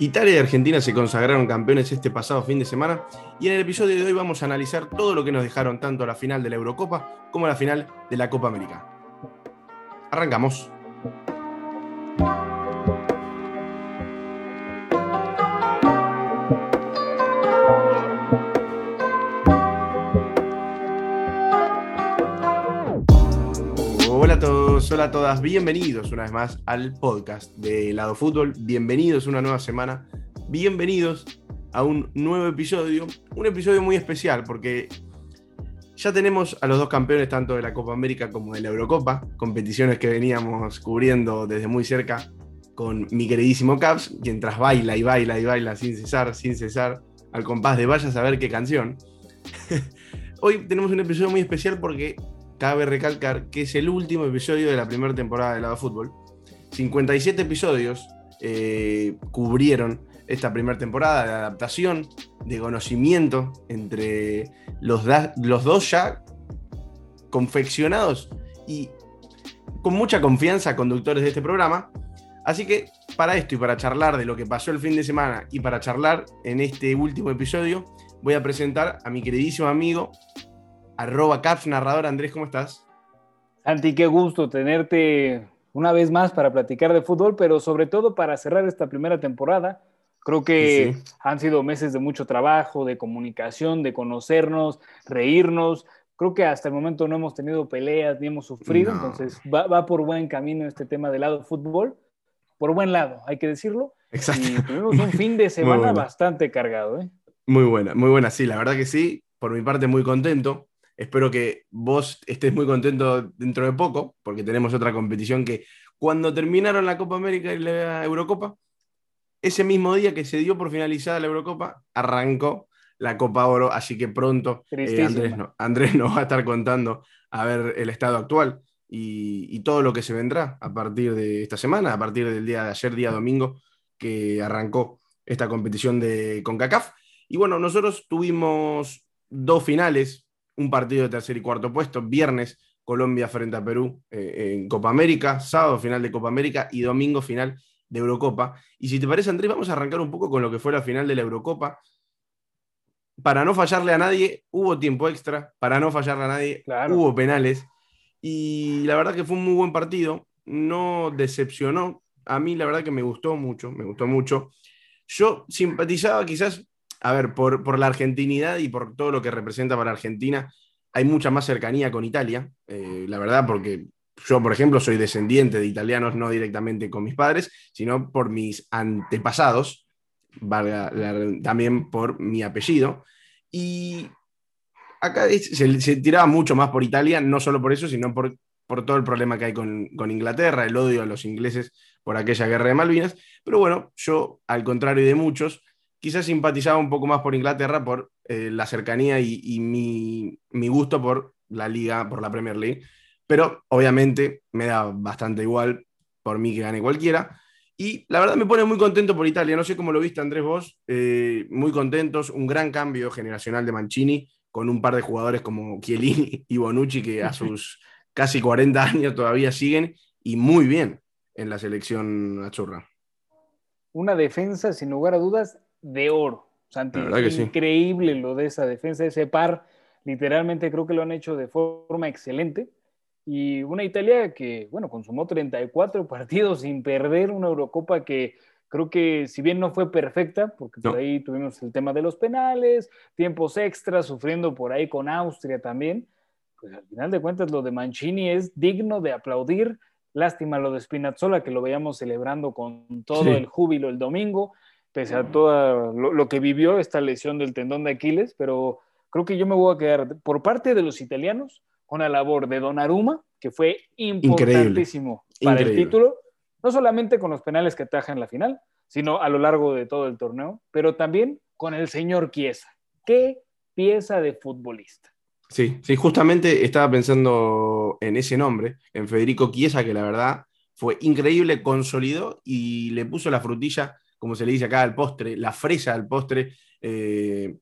Italia y Argentina se consagraron campeones este pasado fin de semana y en el episodio de hoy vamos a analizar todo lo que nos dejaron tanto la final de la Eurocopa como la final de la Copa América. Arrancamos. Todos, hola a todas, bienvenidos una vez más al podcast de Lado Fútbol, bienvenidos una nueva semana, bienvenidos a un nuevo episodio, un episodio muy especial porque ya tenemos a los dos campeones tanto de la Copa América como de la Eurocopa, competiciones que veníamos cubriendo desde muy cerca con mi queridísimo Caps, mientras baila y baila y baila sin cesar, sin cesar, al compás de vaya a saber qué canción. Hoy tenemos un episodio muy especial porque cabe recalcar que es el último episodio de la primera temporada de Lado Fútbol. 57 episodios eh, cubrieron esta primera temporada de adaptación, de conocimiento entre los, los dos ya confeccionados y con mucha confianza conductores de este programa. Así que para esto y para charlar de lo que pasó el fin de semana y para charlar en este último episodio, voy a presentar a mi queridísimo amigo arroba Caps Narrador. Andrés, ¿cómo estás? Santi, qué gusto tenerte una vez más para platicar de fútbol, pero sobre todo para cerrar esta primera temporada. Creo que han sido meses de mucho trabajo, de comunicación, de conocernos, reírnos. Creo que hasta el momento no hemos tenido peleas ni hemos sufrido, entonces va, por buen camino este tema del lado fútbol. Por buen lado, hay que decirlo. Exacto. Y tuvimos un fin de semana bastante cargado. ¿eh? Muy buena, muy buena, sí, la verdad que sí. Por mi parte, muy contento. Espero que vos estés muy contento dentro de poco, porque tenemos otra competición que cuando terminaron la Copa América y la Eurocopa, ese mismo día que se dio por finalizada la Eurocopa, arrancó la Copa Oro, así que pronto eh, Andrés, nos va a estar contando a ver el estado actual y, todo lo que se vendrá a partir de esta semana, a partir del día de ayer, día domingo, que arrancó esta competición de CONCACAF. Y bueno, nosotros tuvimos dos finales un partido de tercer y cuarto puesto, viernes Colombia frente a Perú eh, en Copa América, sábado final de Copa América y domingo final de Eurocopa. Y si te parece, Andrés, vamos a arrancar un poco con lo que fue la final de la Eurocopa. Para no fallarle a nadie, hubo tiempo extra, para no fallarle a nadie, hubo penales. Y la verdad que fue un muy buen partido, no decepcionó. A mí la verdad que me gustó mucho, me gustó mucho. Yo simpatizaba quizás a ver, por, la argentinidad y por todo lo que representa para Argentina, hay mucha más cercanía con Italia, eh, la verdad, porque yo, por ejemplo, soy descendiente de italianos, no directamente con mis padres, sino por mis antepasados, también por mi apellido. Y acá se, tiraba mucho más por Italia, no solo por eso, sino por, por todo el problema que hay con, con, Inglaterra, el odio a los ingleses por aquella guerra de Malvinas. Pero bueno, yo, al contrario de muchos, quizás simpatizaba un poco más por Inglaterra por eh, la cercanía y, mi, gusto por la liga, por la Premier League. Pero obviamente me da bastante igual por mí que gane cualquiera. Y la verdad me pone muy contento por Italia. No sé cómo lo viste, Andrés, vos. Eh, muy contentos. Un gran cambio generacional de Mancini con un par de jugadores como Chiellini y Bonucci que a sus casi 40 años todavía siguen y muy bien en la selección achurra. Una defensa, sin lugar a dudas, de oro. Santi, increíble lo de esa defensa, ese par, literalmente creo que lo han hecho de forma excelente. Y una Italia que, bueno, consumó 34 partidos sin perder, una Eurocopa que creo que si bien no fue perfecta, porque por ahí tuvimos el tema de los penales, tiempos extras, sufriendo por ahí con Austria también, pues al final de cuentas lo de Mancini es digno de aplaudir. Lástima lo de Spinazzola, que lo veíamos celebrando con todo el júbilo el domingo pese a todo lo, que vivió esta lesión del tendón de Aquiles, pero creo que yo me voy a quedar por parte de los italianos con la labor de Donnarumma, que fue importantísimo para el título, no solamente con los penales que ataja en la final, sino a lo largo de todo el torneo, pero también con el señor Chiesa. Qué pieza de futbolista. Sí, sí, justamente estaba pensando en ese nombre, en Federico Chiesa, que la verdad fue increíble, consolidó y le puso la frutilla como se le dice acá al postre, la fresa al postre, eh,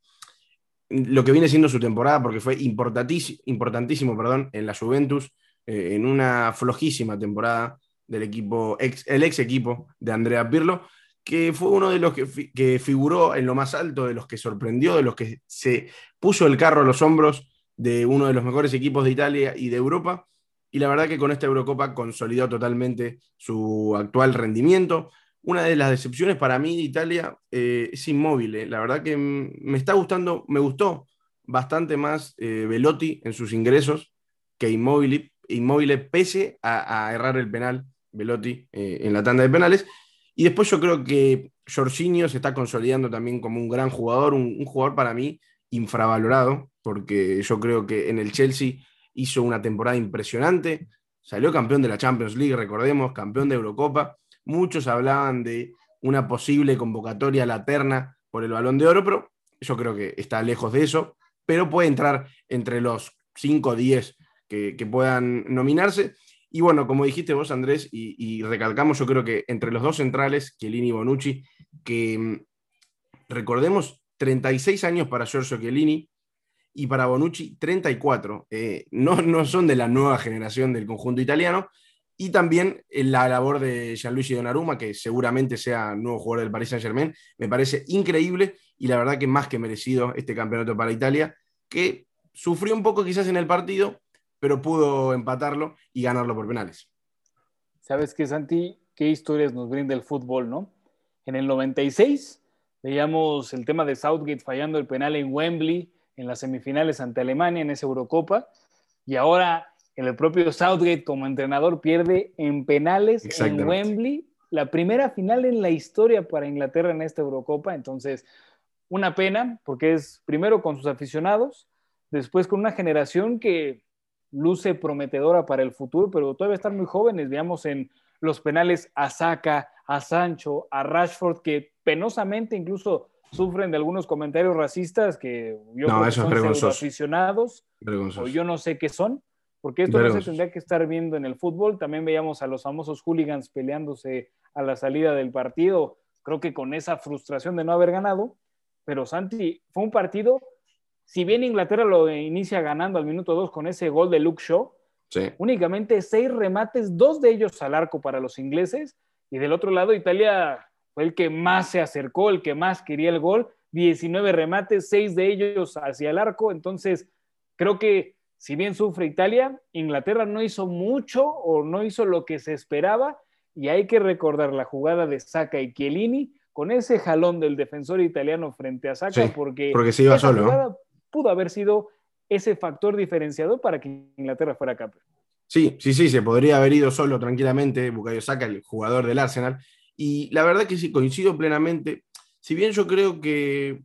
lo que viene siendo su temporada, porque fue importantísimo, perdón, en la Juventus, eh, en una flojísima temporada del equipo, ex, el ex equipo de Andrea Pirlo, que fue uno de los que, que, figuró en lo más alto, de los que sorprendió, de los que se puso el carro a los hombros de uno de los mejores equipos de Italia y de Europa. Y la verdad que con esta Eurocopa consolidó totalmente su actual rendimiento. Una de las decepciones para mí de Italia eh, es inmóvil. Eh. La verdad que me está gustando, me gustó bastante más eh, Velotti en sus ingresos que Inmóvil, Inmóvil pese a, errar el penal Velotti en la tanda de penales. Y después yo creo que Jorginho se está consolidando también como un gran jugador, un, jugador para mí infravalorado, porque yo creo que en el Chelsea hizo una temporada impresionante, salió campeón de la Champions League, recordemos, campeón de Eurocopa. Muchos hablaban de una posible convocatoria a la terna por el balón de oro, pero yo creo que está lejos de eso, pero puede entrar entre los 5 o 10 que, puedan nominarse. Y bueno, como dijiste vos, Andrés, y, recalcamos, yo creo que entre los dos centrales, Chiellini y Bonucci, que mm, recordemos, 36 años para Giorgio Chiellini y para Bonucci 34. Eh, no, no son de la nueva generación del conjunto italiano. Y también la labor de Gianluigi Donnarumma, que seguramente sea nuevo jugador del Paris Saint-Germain, me parece increíble y la verdad que más que merecido este campeonato para Italia, que sufrió un poco quizás en el partido, pero pudo empatarlo y ganarlo por penales. ¿Sabes qué, Santi? ¿Qué historias nos brinda el fútbol, no? En el 96 veíamos el tema de Southgate fallando el penal en Wembley en las semifinales ante Alemania en esa Eurocopa y ahora el propio Southgate como entrenador pierde en penales en Wembley, la primera final en la historia para Inglaterra en esta Eurocopa, entonces una pena porque es primero con sus aficionados, después con una generación que luce prometedora para el futuro, pero todavía están muy jóvenes. Veamos en los penales a Saka, a Sancho, a Rashford, que penosamente incluso sufren de algunos comentarios racistas que yo no, creo que son aficionados o yo no sé qué son, porque esto no se tendría que estar viendo en el fútbol. También veíamos a los famosos hooligans peleándose a la salida del partido, creo que con esa frustración de no haber ganado, pero Santi, fue un partido si bien Inglaterra lo inicia ganando al minuto 2 con ese gol de Luke Shaw, únicamente seis remates, dos de ellos al arco para los ingleses, y del otro lado Italia fue el que más se acercó, el que más quería el gol, 19 remates, seis de ellos hacia el arco, entonces creo que si bien sufre Italia, Inglaterra no hizo mucho o no hizo lo que se esperaba, y hay que recordar la jugada de Saka y Chiellini con ese jalón del defensor italiano frente a Saka, porque, porque se iba solo pudo haber sido ese factor diferenciador para que Inglaterra fuera campeón. Sí, sí, sí, se podría haber ido solo tranquilamente, Bukayo Saka, el jugador del Arsenal. Y la verdad que sí, coincido plenamente. Si bien yo creo que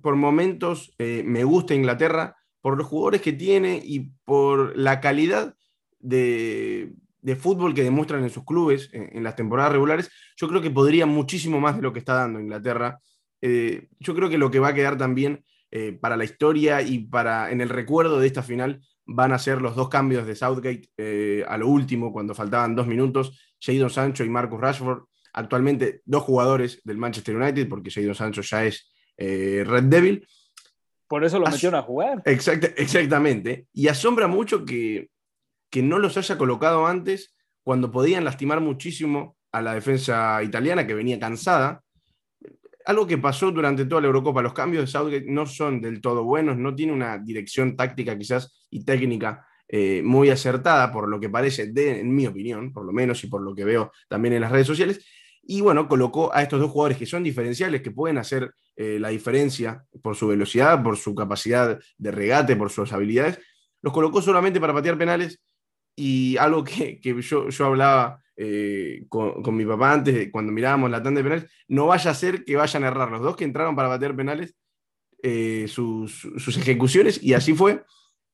por momentos eh, me gusta Inglaterra, por los jugadores que tiene y por la calidad de, fútbol que demuestran en sus clubes en, las temporadas regulares, yo creo que podría muchísimo más de lo que está dando Inglaterra. Eh, yo creo que lo que va a quedar también eh, para la historia y para en el recuerdo de esta final van a ser los dos cambios de Southgate eh, a lo último, cuando faltaban dos minutos, Jadon Sancho y Marcus Rashford, actualmente dos jugadores del Manchester United, porque Jadon Sancho ya es Red Devil. Por eso lo metieron a jugar. exactamente. Y asombra mucho que, que no los haya colocado antes cuando podían lastimar muchísimo a la defensa italiana, que venía cansada, algo que pasó durante toda la Eurocopa, los cambios de Southgate no son del todo buenos, no tiene una dirección táctica quizás y técnica eh, muy acertada, por lo que parece, de, en mi opinión, por lo menos, y por lo que veo también en las redes sociales. Y bueno, colocó a estos dos jugadores que son diferenciales, que pueden hacer eh, la diferencia por su velocidad, por su capacidad de regate, por sus habilidades. Los colocó solamente para patear penales. Y algo que, que yo, yo hablaba eh, con, mi papá antes, cuando mirábamos la tanda de penales, no vaya a ser que vayan a errar los dos que entraron para bater penales eh, sus, ejecuciones, y así fue.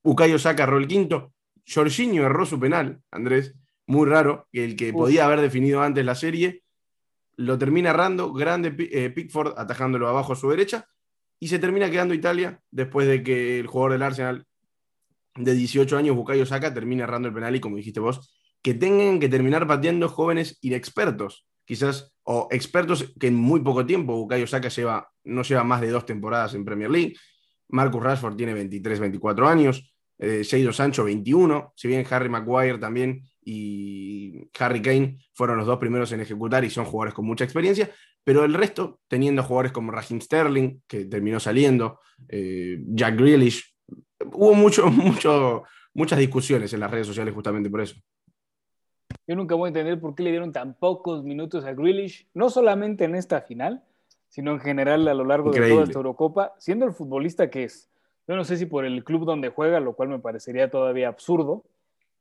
Ucayo saca erró el quinto, Jorginho erró su penal, Andrés, muy raro, el que podía haber definido antes la serie, lo termina errando, grande eh, Pickford atajándolo abajo a su derecha, y se termina quedando Italia después de que el jugador del Arsenal de 18 años, Bukayo Saka, termina errando el penal y como dijiste vos, que tengan que terminar pateando jóvenes inexpertos, quizás, o expertos que en muy poco tiempo, Bukayo Saka lleva, no lleva más de dos temporadas en Premier League, Marcus Rashford tiene 23, 24 años, eh, Sancho 21, si bien Harry Maguire también y Harry Kane fueron los dos primeros en ejecutar y son jugadores con mucha experiencia, pero el resto, teniendo jugadores como Raheem Sterling, que terminó saliendo, eh, Jack Grealish, hubo mucho, mucho, muchas discusiones en las redes sociales justamente por eso. Yo nunca voy a entender por qué le dieron tan pocos minutos a Grealish, no solamente en esta final, sino en general a lo largo de toda esta Eurocopa, siendo el futbolista que es. Yo no sé si por el club donde juega, lo cual me parecería todavía absurdo,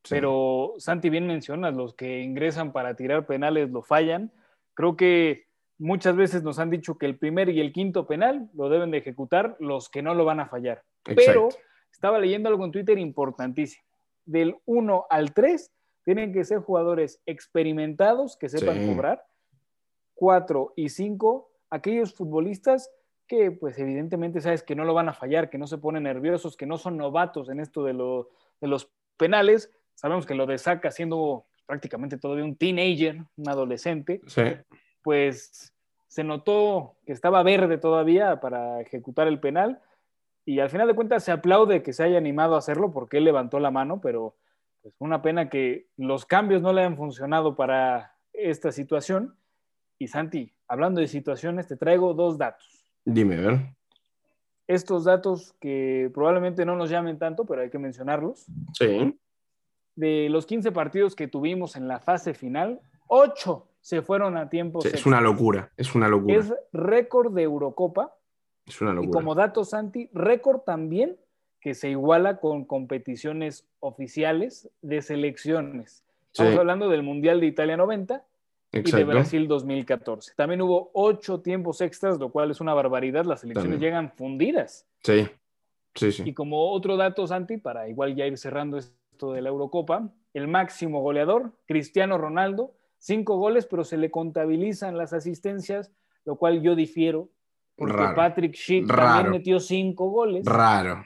pero Santi bien mencionas, los que ingresan para tirar penales lo fallan. Creo que muchas veces nos han dicho que el primer y el quinto penal lo deben de ejecutar los que no lo van a fallar. Pero estaba leyendo algo en Twitter importantísimo. Del 1 al 3 tienen que ser jugadores experimentados que sepan cobrar. 4 y 5, aquellos futbolistas que pues evidentemente sabes que no lo van a fallar, que no se ponen nerviosos, que no son novatos en esto de, de los penales, sabemos que lo de Saca siendo prácticamente todavía un teenager, un adolescente, pues se notó que estaba verde todavía para ejecutar el penal y al final de cuentas se aplaude que se haya animado a hacerlo porque él levantó la mano, pero pues una pena que los cambios no le hayan funcionado para esta situación. Y Santi, hablando de situaciones, te traigo dos datos. Dime, a ver. Estos datos que probablemente no nos llamen tanto, pero hay que mencionarlos. Sí de los 15 partidos que tuvimos en la fase final, 8 se fueron a tiempo. es una locura, es una locura. Es récord de Eurocopa. Es una locura. Y como dato, Santi, récord también que se iguala con competiciones oficiales de selecciones. Estamos hablando del Mundial de Italia 90 y de Brasil 2014. También hubo ocho tiempos extras, lo cual es una barbaridad. Las selecciones llegan fundidas. Sí, sí, sí. Y como otro dato, Santi, para igual ya ir cerrando este de la Eurocopa, el máximo goleador, Cristiano Ronaldo, cinco goles, pero se le contabilizan las asistencias, lo cual yo difiero, porque Patrick Schick también metió cinco goles. Raro.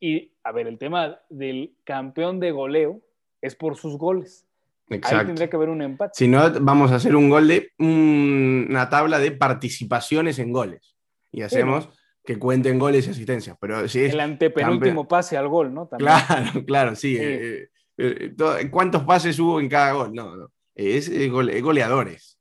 Y, a ver, el tema del campeón de goleo es por sus goles. Exacto. Ahí tendría que haber un empate. Si no, vamos a hacer un gol de una tabla de participaciones en goles. Y hacemos que cuenten goles y asistencias. Pero si es el antepenúltimo pase al gol, ¿no? Claro, claro, sí. Eh, eh, eh, ¿Cuántos pases hubo en cada gol? No, no. Es, goleadores.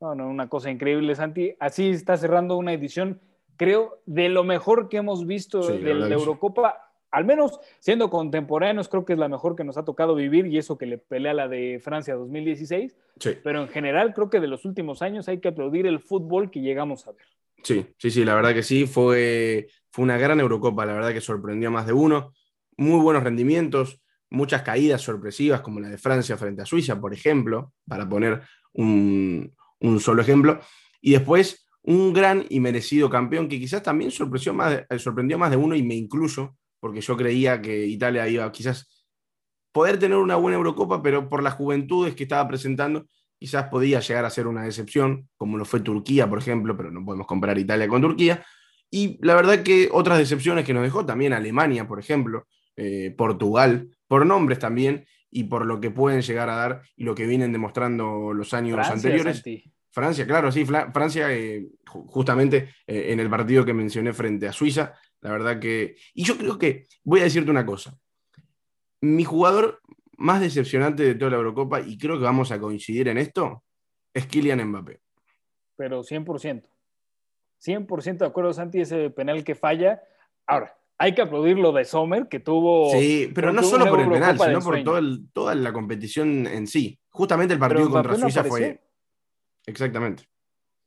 No, no, una cosa increíble, Santi. Así está cerrando una edición, creo, de lo mejor que hemos visto de, la Eurocopa. Al menos siendo contemporáneos, creo que es la mejor que nos ha tocado vivir y eso que le pelea la de Francia 2016. Sí. Pero en general, creo que de los últimos años hay que aplaudir el fútbol que llegamos a ver. Sí, sí, sí, la verdad que sí, fue, fue una gran Eurocopa, la verdad que sorprendió a más de uno, muy buenos rendimientos, muchas caídas sorpresivas como la de Francia frente a Suiza, por ejemplo, para poner un, solo ejemplo, y después un gran y merecido campeón que quizás también sorprendió más, de, sorprendió más de uno y me incluyo, porque yo creía que Italia iba quizás poder tener una buena Eurocopa, pero por las juventudes que estaba presentando, quizás podía llegar a ser una decepción, como lo fue Turquía, por ejemplo, pero no podemos comparar Italia con Turquía. Y la verdad que otras decepciones que nos dejó también Alemania, por ejemplo, eh, Portugal, por nombres también y por lo que pueden llegar a dar y lo que vienen demostrando los años anteriores. Francia, claro, sí, Francia, eh, justamente eh, en el partido que mencioné frente a Suiza, la verdad que... Y yo creo que, voy a decirte una cosa, mi jugador más decepcionante de toda la Eurocopa, y creo que vamos a coincidir en esto, es Kylian Mbappé. Pero 100%. 100% de acuerdo, Santi, ese penal que falla. Ahora, hay que aplaudir lo de Sommer, que tuvo. Sí, pero no solo por el penal, sino por toda la competición en sí. Justamente el partido contra Suiza fue. Exactamente.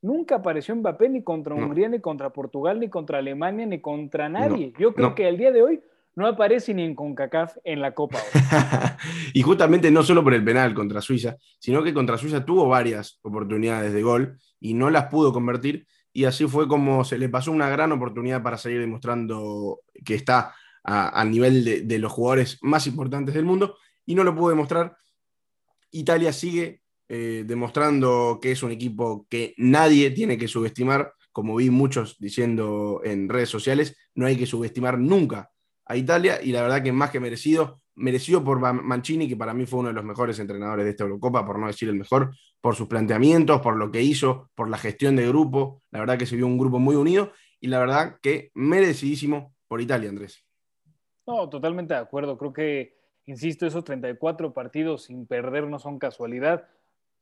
Nunca apareció Mbappé ni contra Hungría, ni contra Portugal, ni contra Alemania, ni contra nadie. Yo creo que el día de hoy no aparece ni en CONCACAF en la Copa. y justamente no solo por el penal contra Suiza, sino que contra Suiza tuvo varias oportunidades de gol y no las pudo convertir. Y así fue como se le pasó una gran oportunidad para seguir demostrando que está a, nivel de, los jugadores más importantes del mundo y no lo pudo demostrar. Italia sigue eh, demostrando que es un equipo que nadie tiene que subestimar, como vi muchos diciendo en redes sociales, no hay que subestimar nunca a Italia y la verdad que más que merecido, merecido por Mancini, que para mí fue uno de los mejores entrenadores de esta Eurocopa, por no decir el mejor, por sus planteamientos, por lo que hizo, por la gestión de grupo. La verdad que se vio un grupo muy unido y la verdad que merecidísimo por Italia, Andrés. No, totalmente de acuerdo. Creo que Insisto, esos 34 partidos sin perder no son casualidad.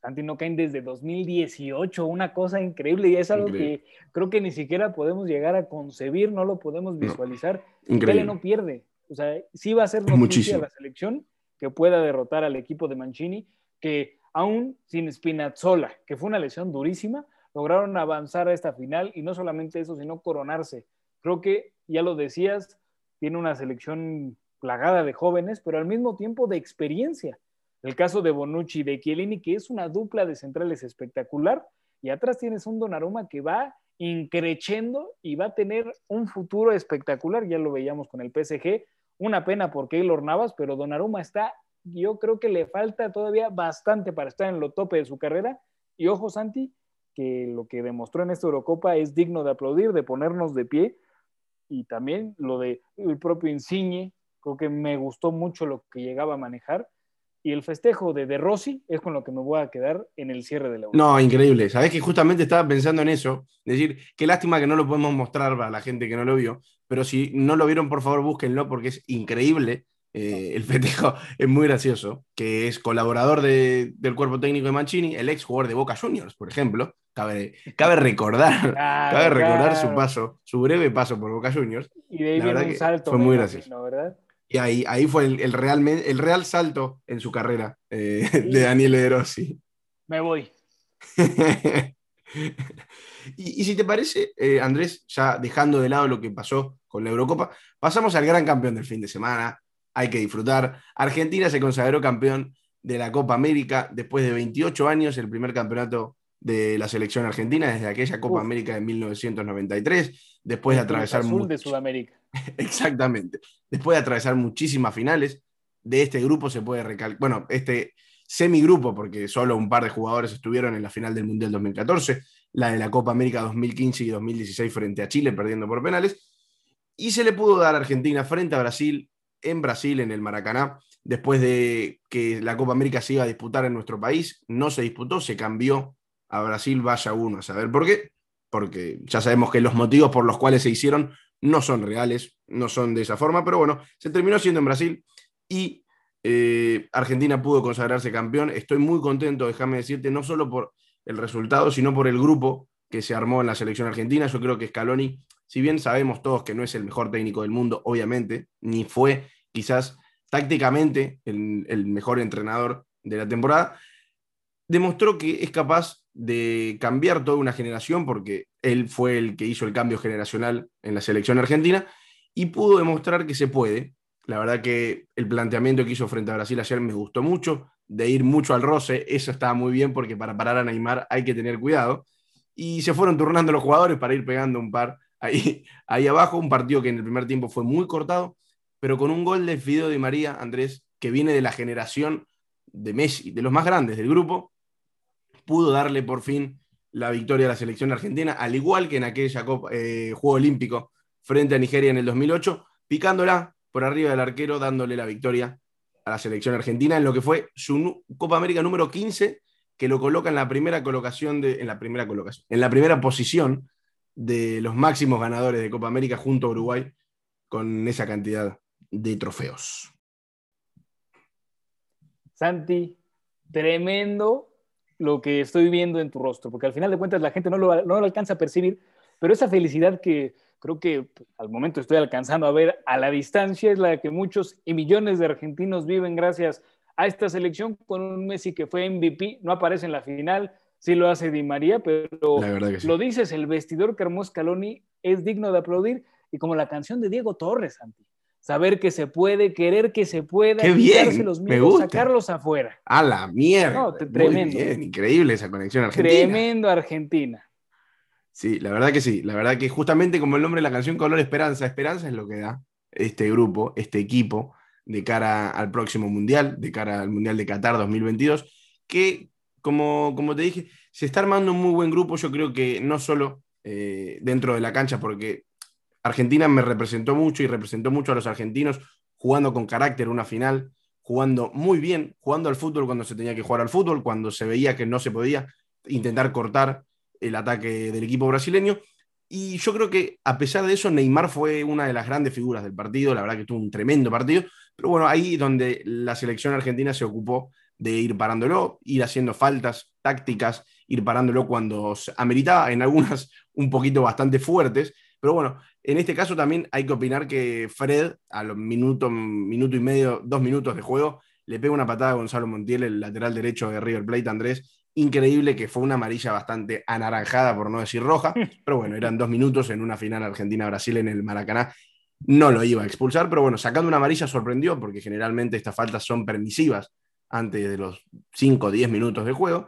Santi no caen desde 2018, una cosa increíble y es algo que creo que ni siquiera podemos llegar a concebir, no lo podemos visualizar. No, no pierde. O sea, sí va a ser noticia la selección que pueda derrotar al equipo de Mancini, que aún sin Spinazzola, que fue una lesión durísima, lograron avanzar a esta final y no solamente eso, sino coronarse. Creo que, ya lo decías, tiene una selección plagada de jóvenes, pero al mismo tiempo de experiencia. El caso de Bonucci y de Chiellini, que es una dupla de centrales espectacular, y atrás tienes un Donnarumma que va increchendo y va a tener un futuro espectacular, ya lo veíamos con el PSG, una pena por Keylor Navas, pero Donnarumma está, yo creo que le falta todavía bastante para estar en lo tope de su carrera, y ojo Santi, que lo que demostró en esta Eurocopa es digno de aplaudir, de ponernos de pie, y también lo de el propio Insigne, creo que me gustó mucho lo que llegaba a manejar, y el festejo de De Rossi es con lo que me voy a quedar en el cierre de la Euro. No, increíble. Sabes que justamente estaba pensando en eso. Es decir, qué lástima que no lo podemos mostrar para la gente que no lo vio. Pero si no lo vieron, por favor, búsquenlo porque es increíble. Eh, el festejo es muy gracioso. Que es colaborador del cuerpo técnico de Mancini, el ex jugador de Boca Juniors, por ejemplo. Cabe, cabe recordar, cabe recordar su paso, su breve paso por Boca Juniors. Y de ahí viene un salto. Fue muy gracioso. ¿verdad? Y ahí, ahí fue el, el, real, el real salto en su carrera eh, de Daniel De Rossi. Me voy. y, si te parece, eh, Andrés, ya dejando de lado lo que pasó con la Eurocopa, pasamos al gran campeón del fin de semana. Hay que disfrutar. Argentina se consagró campeón de la Copa América después de 28 años, el primer campeonato de la selección argentina desde aquella Copa América de 1993, después de atravesar... Azul de Sudamérica. Exactamente. Después de atravesar muchísimas finales, de este grupo se puede recalcar, bueno, este semigrupo, porque solo un par de jugadores estuvieron en la final del Mundial 2014, la de la Copa América 2015 y 2016 frente a Chile, perdiendo por penales, y se le pudo dar a Argentina frente a Brasil, en Brasil, en el Maracaná, después de que la Copa América se iba a disputar en nuestro país, no se disputó, se cambió a Brasil vaya uno a saber por qué, porque ya sabemos que los motivos por los cuales se hicieron no son reales, no son de esa forma, pero bueno, se terminó siendo en Brasil y eh, Argentina pudo consagrarse campeón. Estoy muy contento, déjame decirte, no solo por el resultado, sino por el grupo que se armó en la selección argentina. Yo creo que Scaloni, si bien sabemos todos que no es el mejor técnico del mundo, obviamente, ni fue quizás tácticamente el, el mejor entrenador de la temporada, demostró que es capaz de cambiar toda una generación, porque él fue el que hizo el cambio generacional en la selección argentina, y pudo demostrar que se puede. La verdad que el planteamiento que hizo frente a Brasil ayer me gustó mucho, de ir mucho al roce, eso estaba muy bien porque para parar a Neymar hay que tener cuidado. Y se fueron turnando los jugadores para ir pegando un par ahí, ahí abajo, un partido que en el primer tiempo fue muy cortado, pero con un gol de Fideo de María, Andrés, que viene de la generación de Messi, de los más grandes del grupo, pudo darle por fin la victoria a la selección argentina, al igual que en aquella Copa, eh, Juego Olímpico frente a Nigeria en el 2008, picándola por arriba del arquero, dándole la victoria a la selección argentina en lo que fue su Copa América número 15, que lo coloca en la primera colocación en la primera colocación, en la primera posición de los máximos ganadores de Copa América junto a Uruguay con esa cantidad de trofeos. Santi, tremendo lo que estoy viendo en tu rostro, porque al final de cuentas la gente no lo, no lo alcanza a percibir, pero esa felicidad que creo que al momento estoy alcanzando a ver a la distancia es la que muchos y millones de argentinos viven gracias a esta selección con un Messi que fue MVP, no aparece en la final, sí lo hace Di María, pero lo dices, el vestidor que armó Scaloni es digno de aplaudir y como la canción de Diego Torres, Santi saber que se puede, querer que se pueda, Qué bien, los miedos, sacarlos afuera. A la mierda. tremendo. increíble esa conexión argentina. Tremendo Argentina. Sí, la verdad que sí. La verdad que justamente como el nombre de la canción Color Esperanza, Esperanza es lo que da este grupo, este equipo, de cara al próximo Mundial, de cara al Mundial de Qatar 2022, que como, como te dije, se está armando un muy buen grupo, yo creo que no solo eh, dentro de la cancha, porque Argentina me representó mucho y representó mucho a los argentinos jugando con carácter una final, jugando muy bien, jugando al fútbol cuando se tenía que jugar al fútbol, cuando se veía que no se podía intentar cortar el ataque del equipo brasileño. Y yo creo que a pesar de eso, Neymar fue una de las grandes figuras del partido, la verdad que tuvo un tremendo partido, Pero bueno, ahí donde la selección argentina se ocupó de ir parándolo, ir haciendo faltas tácticas, ir parándolo cuando ameritaba, en algunas un poquito bastante fuertes, pero bueno, en este caso también hay que opinar que Fred, a los minuto, minuto y medio, dos minutos de juego, le pega una patada a Gonzalo Montiel, el lateral derecho de River Plate, Andrés. Increíble que fue una amarilla bastante anaranjada, por no decir roja, pero bueno, eran dos minutos en una final Argentina-Brasil en el Maracaná. No lo iba a expulsar, pero bueno, sacando una amarilla sorprendió, porque generalmente estas faltas son permisivas antes de los 5 o 10 minutos de juego.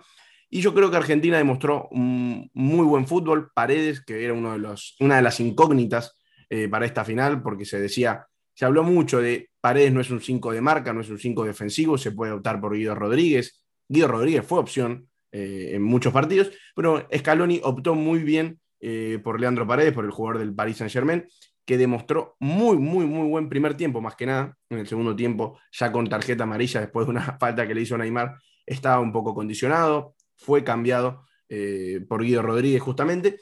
Y yo creo que Argentina demostró un muy buen fútbol. Paredes, que era uno de los, una de las incógnitas eh, para esta final, porque se decía, se habló mucho de Paredes no es un 5 de marca, no es un 5 defensivo, se puede optar por Guido Rodríguez. Guido Rodríguez fue opción eh, en muchos partidos, pero Scaloni optó muy bien eh, por Leandro Paredes, por el jugador del Paris Saint Germain, que demostró muy, muy, muy buen primer tiempo, más que nada. En el segundo tiempo, ya con tarjeta amarilla, después de una falta que le hizo Neymar, estaba un poco condicionado, fue cambiado eh, por Guido Rodríguez justamente.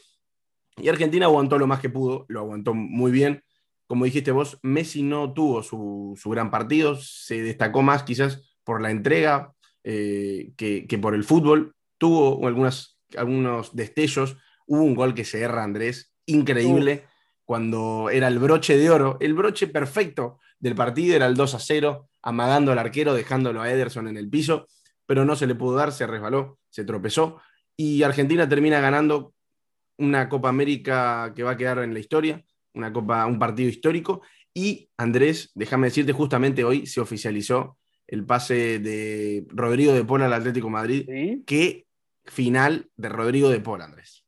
Y Argentina aguantó lo más que pudo, lo aguantó muy bien. Como dijiste vos, Messi no tuvo su, gran partido, se destacó más quizás por la entrega eh, que, por el fútbol. Tuvo algunas, algunos destellos, hubo un gol que se erra Andrés, increíble, cuando era el broche de oro, el broche perfecto del partido, era el 2 a 0, amagando al arquero, dejándolo a Ederson en el piso pero no se le pudo dar, se resbaló, se tropezó. Y Argentina termina ganando una Copa América que va a quedar en la historia, una Copa, un partido histórico. Y Andrés, déjame decirte, justamente hoy se oficializó el pase de Rodrigo de Pola al Atlético Madrid. Qué final de Rodrigo de Pola, Andrés.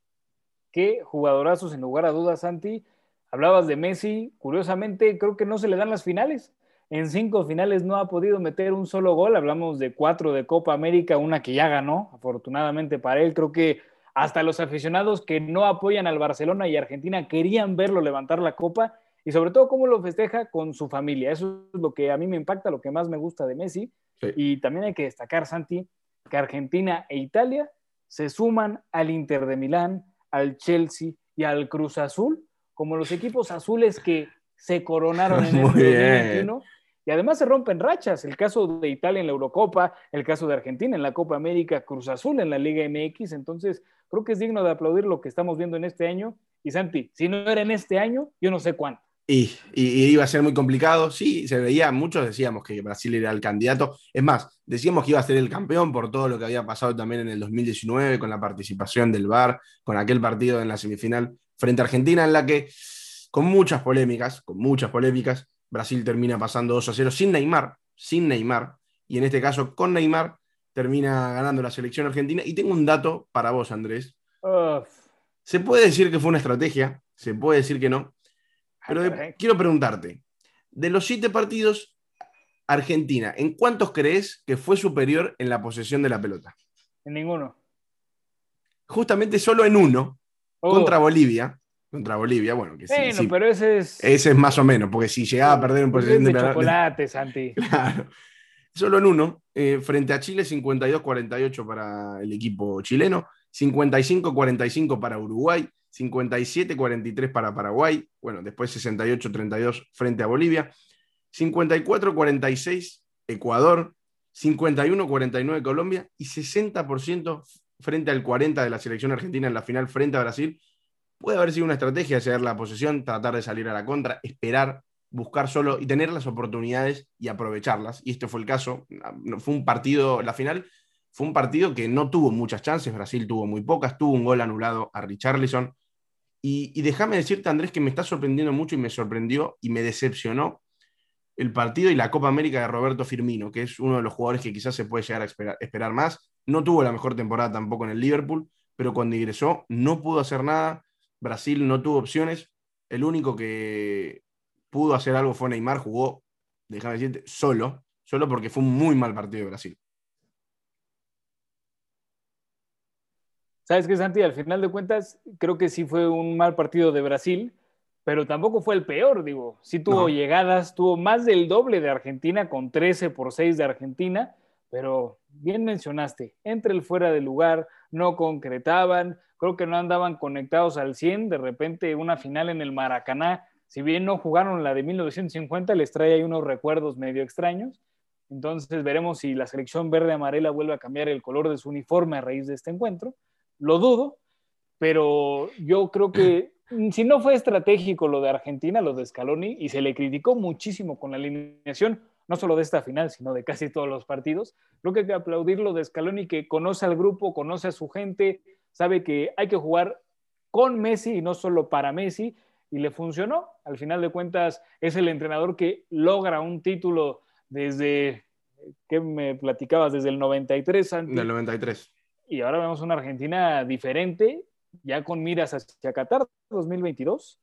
Qué jugadorazos, sin lugar a dudas, Santi. Hablabas de Messi, curiosamente creo que no se le dan las finales. En cinco finales no ha podido meter un solo gol. Hablamos de cuatro de Copa América, una que ya ganó, afortunadamente para él. Creo que hasta los aficionados que no apoyan al Barcelona y Argentina querían verlo levantar la copa y sobre todo cómo lo festeja con su familia. Eso es lo que a mí me impacta, lo que más me gusta de Messi. Y también hay que destacar, Santi, que Argentina e Italia se suman al Inter de Milán, al Chelsea y al Cruz Azul como los equipos azules que se coronaron en el 2021 y además se rompen rachas. El caso de Italia en la Eurocopa, el caso de Argentina en la Copa América, Cruz Azul en la Liga MX. Entonces, creo que es digno de aplaudir lo que estamos viendo en este año. Y Santi, si no era en este año, yo no sé cuándo. Y, iba a ser muy complicado. Sí, se veía, muchos decíamos que Brasil era el candidato. Es más, decíamos que iba a ser el campeón por todo lo que había pasado también en el 2019 con la participación del VAR, con aquel partido en la semifinal frente a Argentina en la que, con muchas polémicas, con muchas polémicas, Brasil termina pasando 2 a 0 sin Neymar, sin Neymar, y en este caso con Neymar termina ganando la selección argentina. Y tengo un dato para vos, Andrés. Se puede decir que fue una estrategia, se puede decir que no, pero quiero preguntarte, de los siete partidos, Argentina, ¿en cuántos crees que fue superior en la posesión de la pelota? En ninguno. Justamente solo en uno, oh. contra Bolivia, contra Bolivia, bueno, que sí. pero ese es. Ese es más o menos, porque si llegaba a perder un de, de chocolate, Santi. Claro. Solo en uno, eh, frente a Chile, 52-48 para el equipo chileno, 55-45 para Uruguay, 57-43 para Paraguay, bueno, después 68-32 frente a Bolivia, 54-46 Ecuador, 51-49 Colombia y 60% frente al 40 de la selección argentina en la final frente a Brasil, Puede haber sido una estrategia hacer la posesión, tratar de salir a la contra, esperar, buscar solo y tener las oportunidades y aprovecharlas. Y este fue el caso. Fue un partido, la final fue un partido que no tuvo muchas chances. Brasil tuvo muy pocas, tuvo un gol anulado a Richarlison. Y, y déjame decirte, Andrés, que me está sorprendiendo mucho y me sorprendió y me decepcionó el partido y la Copa América de Roberto Firmino, que es uno de los jugadores que quizás se puede llegar a esperar, esperar más. No tuvo la mejor temporada tampoco en el Liverpool, pero cuando ingresó no pudo hacer nada Brasil no tuvo opciones. El único que pudo hacer algo fue Neymar, jugó, déjame decirte, solo, solo porque fue un muy mal partido de Brasil. ¿Sabes qué, Santi? Al final de cuentas, creo que sí fue un mal partido de Brasil, pero tampoco fue el peor, digo. Sí tuvo llegadas, tuvo más del doble de Argentina, con 13 por 6 de Argentina, pero bien mencionaste, entre el fuera de lugar, no concretaban, creo que no andaban conectados al 100, de repente una final en el Maracaná si bien no jugaron la de 1950, les trae ahí unos recuerdos medio extraños. Entonces veremos si la selección verde-amarela vuelve a cambiar el color de su uniforme a raíz de este encuentro. Lo dudo, pero yo creo que si no fue estratégico lo de Argentina, lo de Scaloni, y se le criticó muchísimo con la alineación, no solo de esta final, sino de casi todos los partidos, creo que hay que aplaudir lo de Scaloni, que conoce al grupo, conoce a su gente, sabe que hay que jugar con Messi y no solo para Messi, y le funcionó. Al final de cuentas, es el entrenador que logra un título desde, ¿qué me platicabas? Desde el 93. Del 93. Y ahora vemos una Argentina diferente, ya con miras hacia Qatar 2022.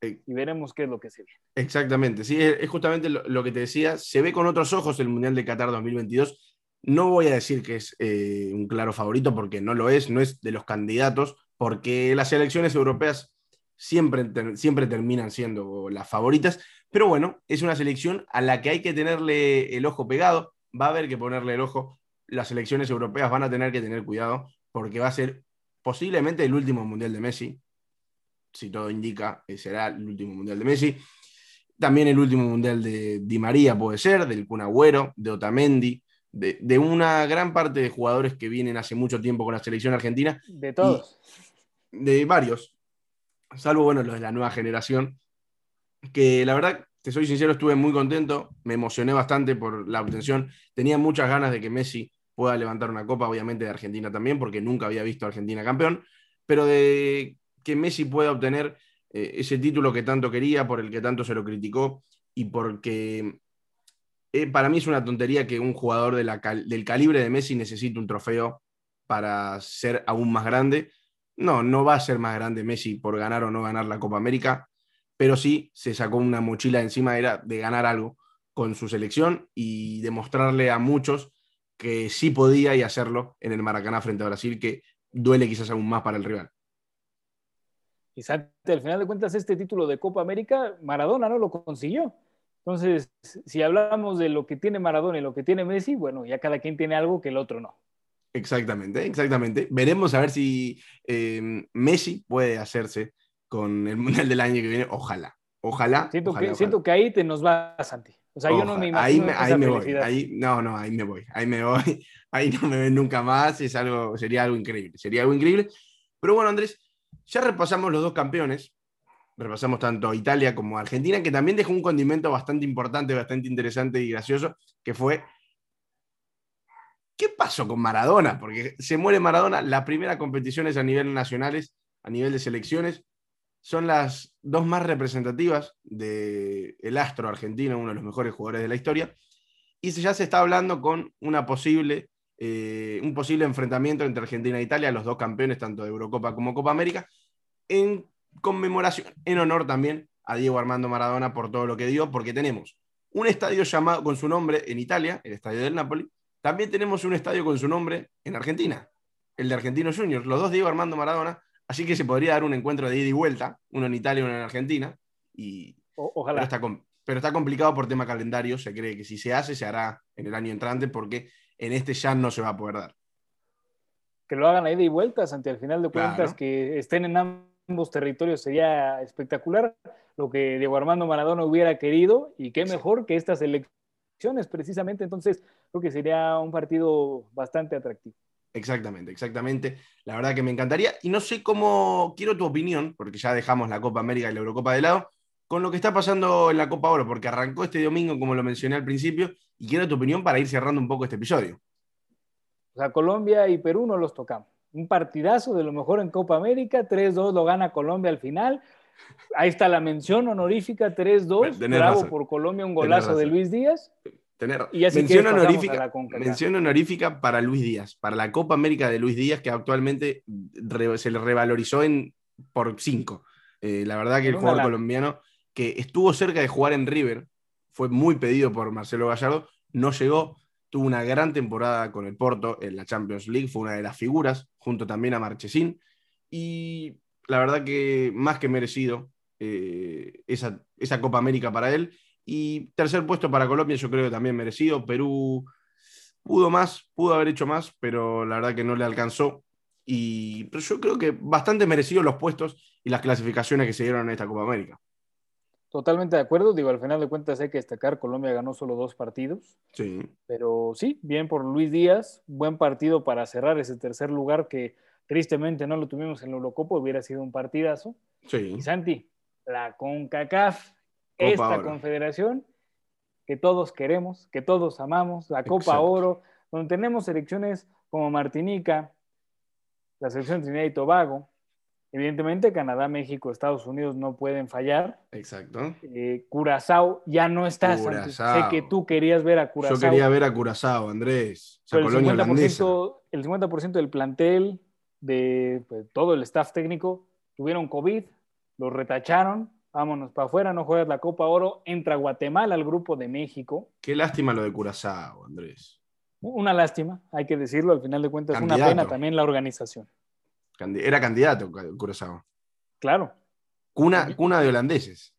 Eh, y veremos qué es lo que se. Exactamente, sí, es justamente lo, que te decía, se ve con otros ojos el Mundial de Qatar 2022. No voy a decir que es eh, un claro favorito porque no lo es, no es de los candidatos, porque las elecciones europeas siempre, siempre terminan siendo las favoritas, pero bueno, es una selección a la que hay que tenerle el ojo pegado, va a haber que ponerle el ojo, las elecciones europeas van a tener que tener cuidado porque va a ser posiblemente el último mundial de Messi, si todo indica, será el último mundial de Messi. También el último mundial de Di María puede ser, del Kun Agüero, de Otamendi, de, de, una gran parte de jugadores que vienen hace mucho tiempo con la selección argentina. De todos. De varios, salvo, bueno, los de la nueva generación, que la verdad, te soy sincero, estuve muy contento, me emocioné bastante por la obtención, tenía muchas ganas de que Messi pueda levantar una copa, obviamente de Argentina también, porque nunca había visto a Argentina campeón, pero de que Messi pueda obtener eh, ese título que tanto quería, por el que tanto se lo criticó, y porque eh, para mí es una tontería que un jugador del calibre de Messi necesite un trofeo para ser aún más grande. No, no va a ser más grande Messi por ganar o no ganar la Copa América, pero sí se sacó una mochila encima era de ganar algo con su selección y demostrarle a muchos que sí podía y hacerlo en el Maracaná frente a Brasil, que duele quizás aún más para el rival. Y al final de cuentas, este título de Copa América, Maradona no lo consiguió. Entonces, si hablamos de lo que tiene Maradona y lo que tiene Messi, bueno, ya cada quien tiene algo que el otro no. Exactamente, exactamente. Veremos a ver si eh, Messi puede hacerse con el Mundial del año que viene. Ojalá, ojalá. Siento, que, siento que ahí te nos va, Santi. O sea, yo no me imagino. Ahí, me, voy. Ahí, no, no, ahí me voy. Ahí me voy. Ahí no me ven nunca más. Es algo, sería algo increíble. Sería algo increíble. Pero bueno, Andrés, ya repasamos los dos campeones. Repasamos tanto Italia como Argentina, que también dejó un condimento bastante importante, bastante interesante y gracioso, que fue ¿qué pasó con Maradona? Porque se muere Maradona, las primeras competiciones a nivel nacionales, a nivel de selecciones, son las dos más representativas del el astro argentino, uno de los mejores jugadores de la historia, y ya se está hablando con una posible, eh, un posible enfrentamiento entre Argentina e Italia, los dos campeones tanto de Eurocopa como Copa América, en conmemoración, en honor también a Diego Armando Maradona por todo lo que dio, porque tenemos un estadio llamado con su nombre en Italia, el Estadio del Napoli, también tenemos un estadio con su nombre en Argentina, el de Argentinos Juniors, los dos Diego Armando Maradona, así que se podría dar un encuentro de ida y vuelta, uno en Italia y uno en Argentina. Y, ojalá. Pero está, pero está complicado por tema calendario, se cree que si se hace, se hará en el año entrante, porque en este ya no se va a poder dar. Que lo hagan a ida y vuelta, ante al final de cuentas, que estén en ambos territorios sería espectacular, lo que Diego Armando Maradona hubiera querido, y qué mejor que estas elecciones precisamente, entonces creo que sería un partido bastante atractivo. Exactamente, exactamente. La verdad que me encantaría. Y no sé cómo, quiero tu opinión, porque ya dejamos la Copa América y la Eurocopa de lado, con lo que está pasando en la Copa Oro, porque arrancó este domingo, como lo mencioné al principio, y quiero tu opinión para ir cerrando un poco este episodio. O sea, Colombia y Perú no los tocamos. Un partidazo de lo mejor en Copa América, 3-2 lo gana Colombia al final. Ahí está la mención honorífica 3-2. Bravo por Colombia, un golazo de Luis Díaz. Tener, y mención, honorífica, mención honorífica para Luis Díaz, para la Copa América de Luis Díaz, que actualmente se le revalorizó en, por 5. Eh, la verdad que el jugador colombiano, que estuvo cerca de jugar en River, fue muy pedido por Marcelo Gallardo, no llegó, tuvo una gran temporada con el Porto en la Champions League, fue una de las figuras, junto también a Marchesín, y la verdad que más que merecido eh, esa, esa, Copa América para él. Y tercer puesto para Colombia, yo creo que también merecido. Perú pudo más, pudo haber hecho más, pero la verdad que no le alcanzó. Y pero yo creo que bastante merecido los puestos y las clasificaciones que se dieron en esta Copa América. Totalmente de acuerdo. Digo, al final de cuentas hay que destacar, Colombia ganó solo dos partidos. Sí. Pero sí, bien por Luis Díaz, buen partido para cerrar ese tercer lugar que tristemente no lo tuvimos en la Eurocopa, hubiera sido un partidazo. Sí. Y Santi, la CONCACAF, esta confederación que todos queremos, que todos amamos, la Copa Oro, donde tenemos selecciones como Martinica, la selección de Trinidad y Tobago, Evidentemente, Canadá, México, Estados Unidos no pueden fallar. Exacto. Eh, Curazao ya no está. Sé que tú querías ver a Curazao. Yo quería ver a Curazao, Andrés. el, 50%, el 50% del plantel, de pues, todo el staff técnico, tuvieron COVID, los retacharon. Vámonos para afuera, no juegas la Copa Oro. Entra Guatemala al grupo de México. Qué lástima lo de Curazao, Andrés. Una lástima, hay que decirlo. Al final de cuentas, es una pena también la organización. Era candidato Curazao. Claro. Cuna, cuna de holandeses.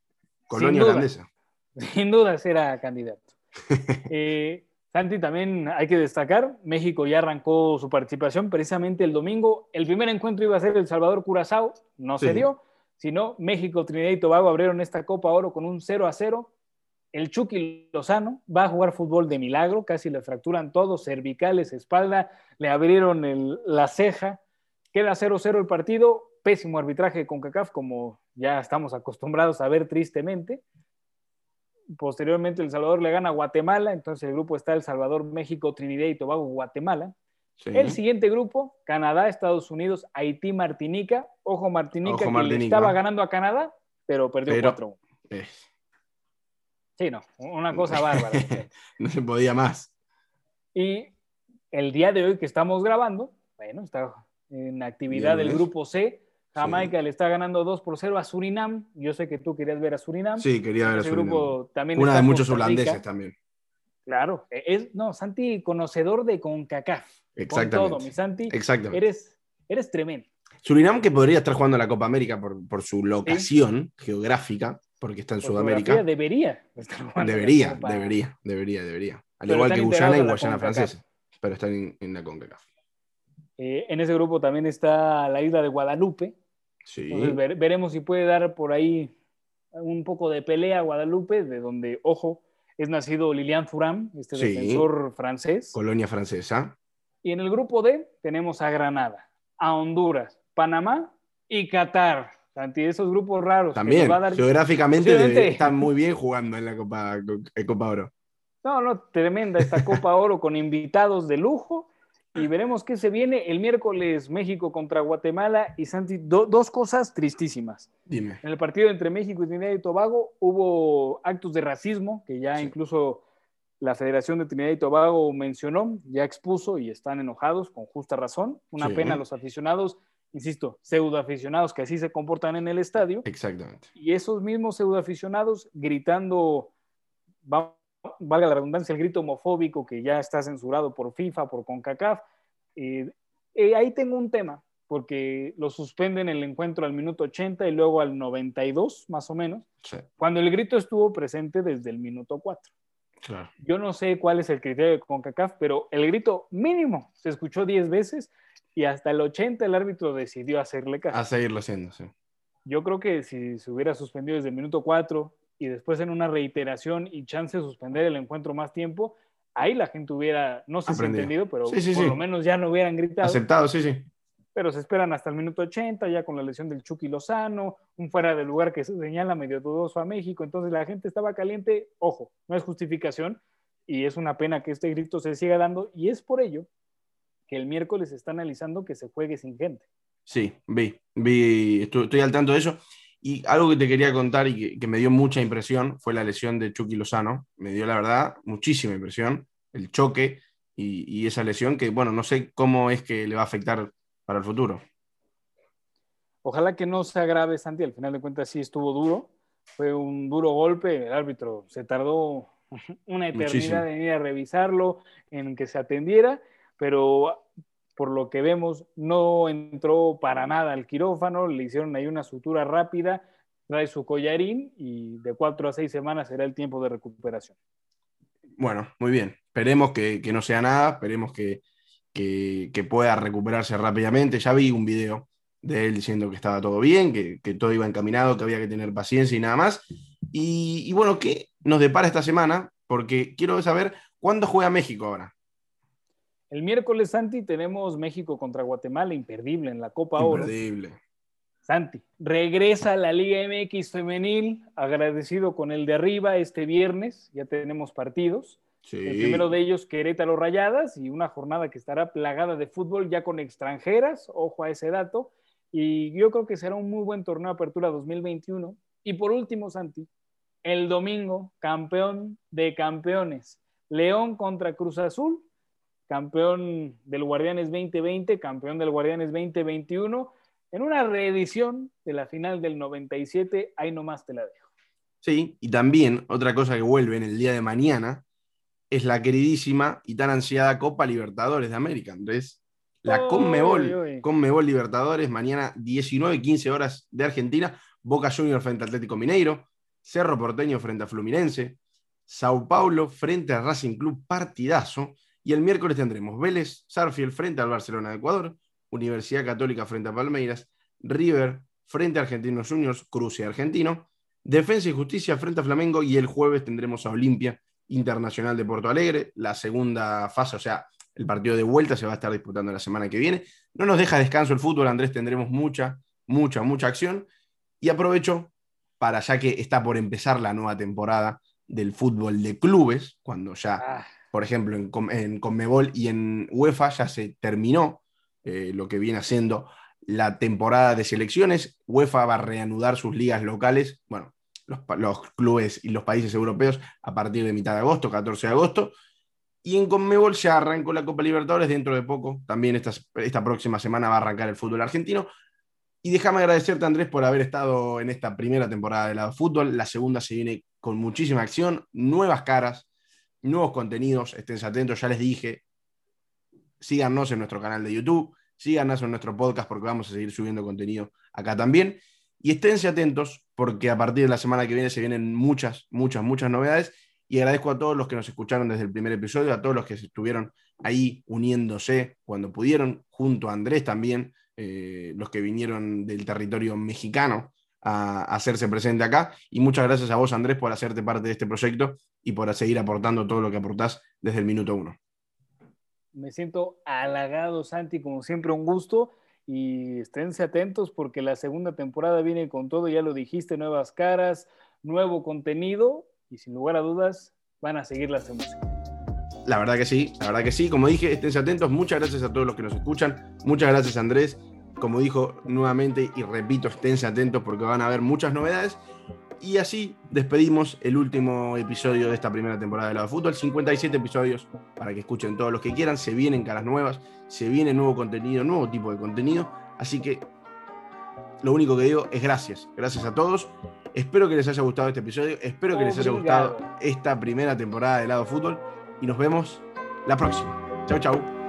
Colonia holandesa. Sin dudas era candidato. eh, Santi, también hay que destacar, México ya arrancó su participación precisamente el domingo. El primer encuentro iba a ser El Salvador-Curazao, no se dio, sino México, Trinidad y Tobago abrieron esta Copa Oro con un 0 a 0. El Chucky Lozano va a jugar fútbol de milagro, casi le fracturan todos, cervicales, espalda, le abrieron la ceja, queda 0-0 el partido, pésimo arbitraje con CACAF, como ya estamos acostumbrados a ver tristemente. Posteriormente El Salvador le gana a Guatemala, entonces el grupo está El Salvador, México, Trinidad y Tobago, Guatemala. El siguiente grupo, Canadá, Estados Unidos, Haití, Martinica. Ojo Martinica que estaba ganando a Canadá, pero perdió 4-1. Sí, no, una cosa bárbara. no se podía más. Y el día de hoy que estamos grabando, bueno, está en actividad del grupo C, Jamaica le está ganando 2 por 0 a Surinam. Yo sé que tú querías ver a Surinam. Sí, quería ver a Surinam. Grupo también Una de muchos holandeses también. Claro, e, es, no, Santi, conocedor de CONCACAF. Exactamente. Con todo, mi Santi. Exactamente. Eres, eres tremendo. Surinam que podría estar jugando la Copa América por, por su locación geográfica, porque está en Sudamérica. Debería estar jugando Debería, debería, debería, debería. Al igual que Guyana y Guayana Francesa. Pero están en, en la CONCACAF. Eh, en ese grupo también está la isla de Guadalupe. Sí. Entonces veremos si puede dar por ahí un poco de pelea a Guadalupe, de donde, ojo, es nacido Lilian Thuram, este defensor francés. Colonia francesa. Y en el grupo D tenemos a Granada, a Honduras, Panamá y Qatar. Santi, esos grupos raros. También, geográficamente están muy bien jugando en la Copa, Copa Oro. No, no, tremenda esta Copa Oro con invitados de lujo y veremos qué se viene el miércoles México contra Guatemala y Santi, dos cosas tristísimas. Dime. En el partido entre México y Trinidad y Tobago hubo actos de racismo que ya incluso la Federación de Trinidad y Tobago mencionó, ya expuso y están enojados con justa razón. Una pena a los aficionados, insisto, pseudo aficionados que así se comportan en el estadio. Exactamente. Y esos mismos pseudo aficionados gritando, vamos valga la redundancia, el grito homofóbico que ya está censurado por FIFA, por CONCACAF. Eh, eh, ahí tengo un tema, porque lo suspenden el encuentro al minuto 80 y luego al 92, más o menos, cuando el grito estuvo presente desde el minuto 4. Yo no sé cuál es el criterio de CONCACAF, pero el grito mínimo se escuchó 10 veces y hasta el 80 el árbitro decidió hacerle caso. A seguirlo haciendo, sí. Yo creo que si se hubiera suspendido desde el minuto 4 y después en una reiteración y chance de suspender el encuentro más tiempo, ahí la gente hubiera, no sé si entendido, pero por lo menos ya no hubieran gritado. Aceptado, sí, sí. Pero se esperan hasta el minuto 80, ya con la lesión del Chucky Lozano, un fuera de lugar que se señala medio dudoso a México, entonces la gente estaba caliente, ojo, no es justificación, y es una pena que este grito se siga dando, y es por ello que el miércoles está analizando que se juegue sin gente. Sí, vi, vi, estoy al tanto de eso. Y algo que te quería contar y que, me dio mucha impresión fue la lesión de Chucky Lozano. Me dio, la verdad, muchísima impresión. El choque y, esa lesión que, bueno, no sé cómo es que le va a afectar para el futuro. Ojalá que no se agrave, Santi. Al final de cuentas, sí estuvo duro. Fue un duro golpe. El árbitro se tardó una eternidad en ir a revisarlo, en que se atendiera. Pero por lo que vemos, no entró para nada al quirófano, le hicieron ahí una sutura rápida, trae su collarín y de cuatro a seis semanas será el tiempo de recuperación. Bueno, muy bien. Esperemos que, no sea nada, esperemos que, que, pueda recuperarse rápidamente. Ya vi un video de él diciendo que estaba todo bien, que, todo iba encaminado, que había que tener paciencia y nada más. Y, bueno, ¿qué nos depara esta semana? Porque quiero saber cuándo juega México ahora. El miércoles, Santi, tenemos México contra Guatemala, imperdible en la Copa Oro. Imperdible. Santi, regresa a la Liga MX femenil, agradecido con el de arriba este viernes, ya tenemos partidos. El primero de ellos, Querétaro Rayadas, y una jornada que estará plagada de fútbol ya con extranjeras, ojo a ese dato, y yo creo que será un muy buen torneo de apertura 2021. Y por último, Santi, el domingo, campeón de campeones, León contra Cruz Azul, campeón del Guardianes 2020, campeón del Guardianes 2021, en una reedición de la final del 97, ahí nomás te la dejo. Sí, y también otra cosa que vuelve en el día de mañana, es la queridísima y tan ansiada Copa Libertadores de América, Andrés. La Conmebol, Conmebol Libertadores, mañana 19, 15 horas de Argentina, Boca Juniors frente a Atlético Mineiro, Cerro Porteño frente a Fluminense, Sao Paulo frente a Racing Club Partidazo, y el miércoles tendremos Vélez, Sarfield frente al Barcelona de Ecuador, Universidad Católica frente a Palmeiras, River frente a Argentinos Juniors, Cruce Argentino, Defensa y Justicia frente a Flamengo, y el jueves tendremos a Olimpia Internacional de Porto Alegre, la segunda fase, o sea, el partido de vuelta se va a estar disputando la semana que viene. No nos deja descanso el fútbol, Andrés, tendremos mucha, mucha, mucha acción. Y aprovecho para, ya que está por empezar la nueva temporada del fútbol de clubes, cuando ya, ah. Por ejemplo, en, Conmebol y en UEFA ya se terminó eh, lo que viene haciendo la temporada de selecciones. UEFA va a reanudar sus ligas locales, bueno, los, clubes y los países europeos a partir de mitad de agosto, 14 de agosto. Y en Conmebol ya arrancó la Copa Libertadores dentro de poco. También esta, esta próxima semana va a arrancar el fútbol argentino. Y déjame agradecerte, Andrés, por haber estado en esta primera temporada de la fútbol. La segunda se viene con muchísima acción, nuevas caras, nuevos contenidos. Estén atentos, ya les dije. Síganos en nuestro canal de YouTube, síganos en nuestro podcast porque vamos a seguir subiendo contenido acá también. Y esténse atentos porque a partir de la semana que viene se vienen muchas, muchas, muchas novedades. Y agradezco a todos los que nos escucharon desde el primer episodio, a todos los que estuvieron ahí uniéndose cuando pudieron, junto a Andrés también, eh, los que vinieron del territorio mexicano a, hacerse presente acá. Y muchas gracias a vos, Andrés, por hacerte parte de este proyecto y por seguir aportando todo lo que aportás desde el minuto uno. Me siento halagado, Santi, como siempre, un gusto y esténse atentos porque la segunda temporada viene con todo, ya lo dijiste, nuevas caras, nuevo contenido y sin lugar a dudas van a seguir las emociones. La verdad que sí, la verdad que sí, como dije, esténse atentos, muchas gracias a todos los que nos escuchan, muchas gracias Andrés, como dijo nuevamente y repito, esténse atentos porque van a haber muchas novedades y así despedimos el último episodio de esta primera temporada de Lado Fútbol. 57 episodios para que escuchen todos los que quieran. Se vienen caras nuevas, se viene nuevo contenido, nuevo tipo de contenido. Así que lo único que digo es gracias. Gracias a todos. Espero que les haya gustado este episodio. Espero que les haya gustado esta primera temporada de Lado Fútbol. Y nos vemos la próxima. Chau, chau.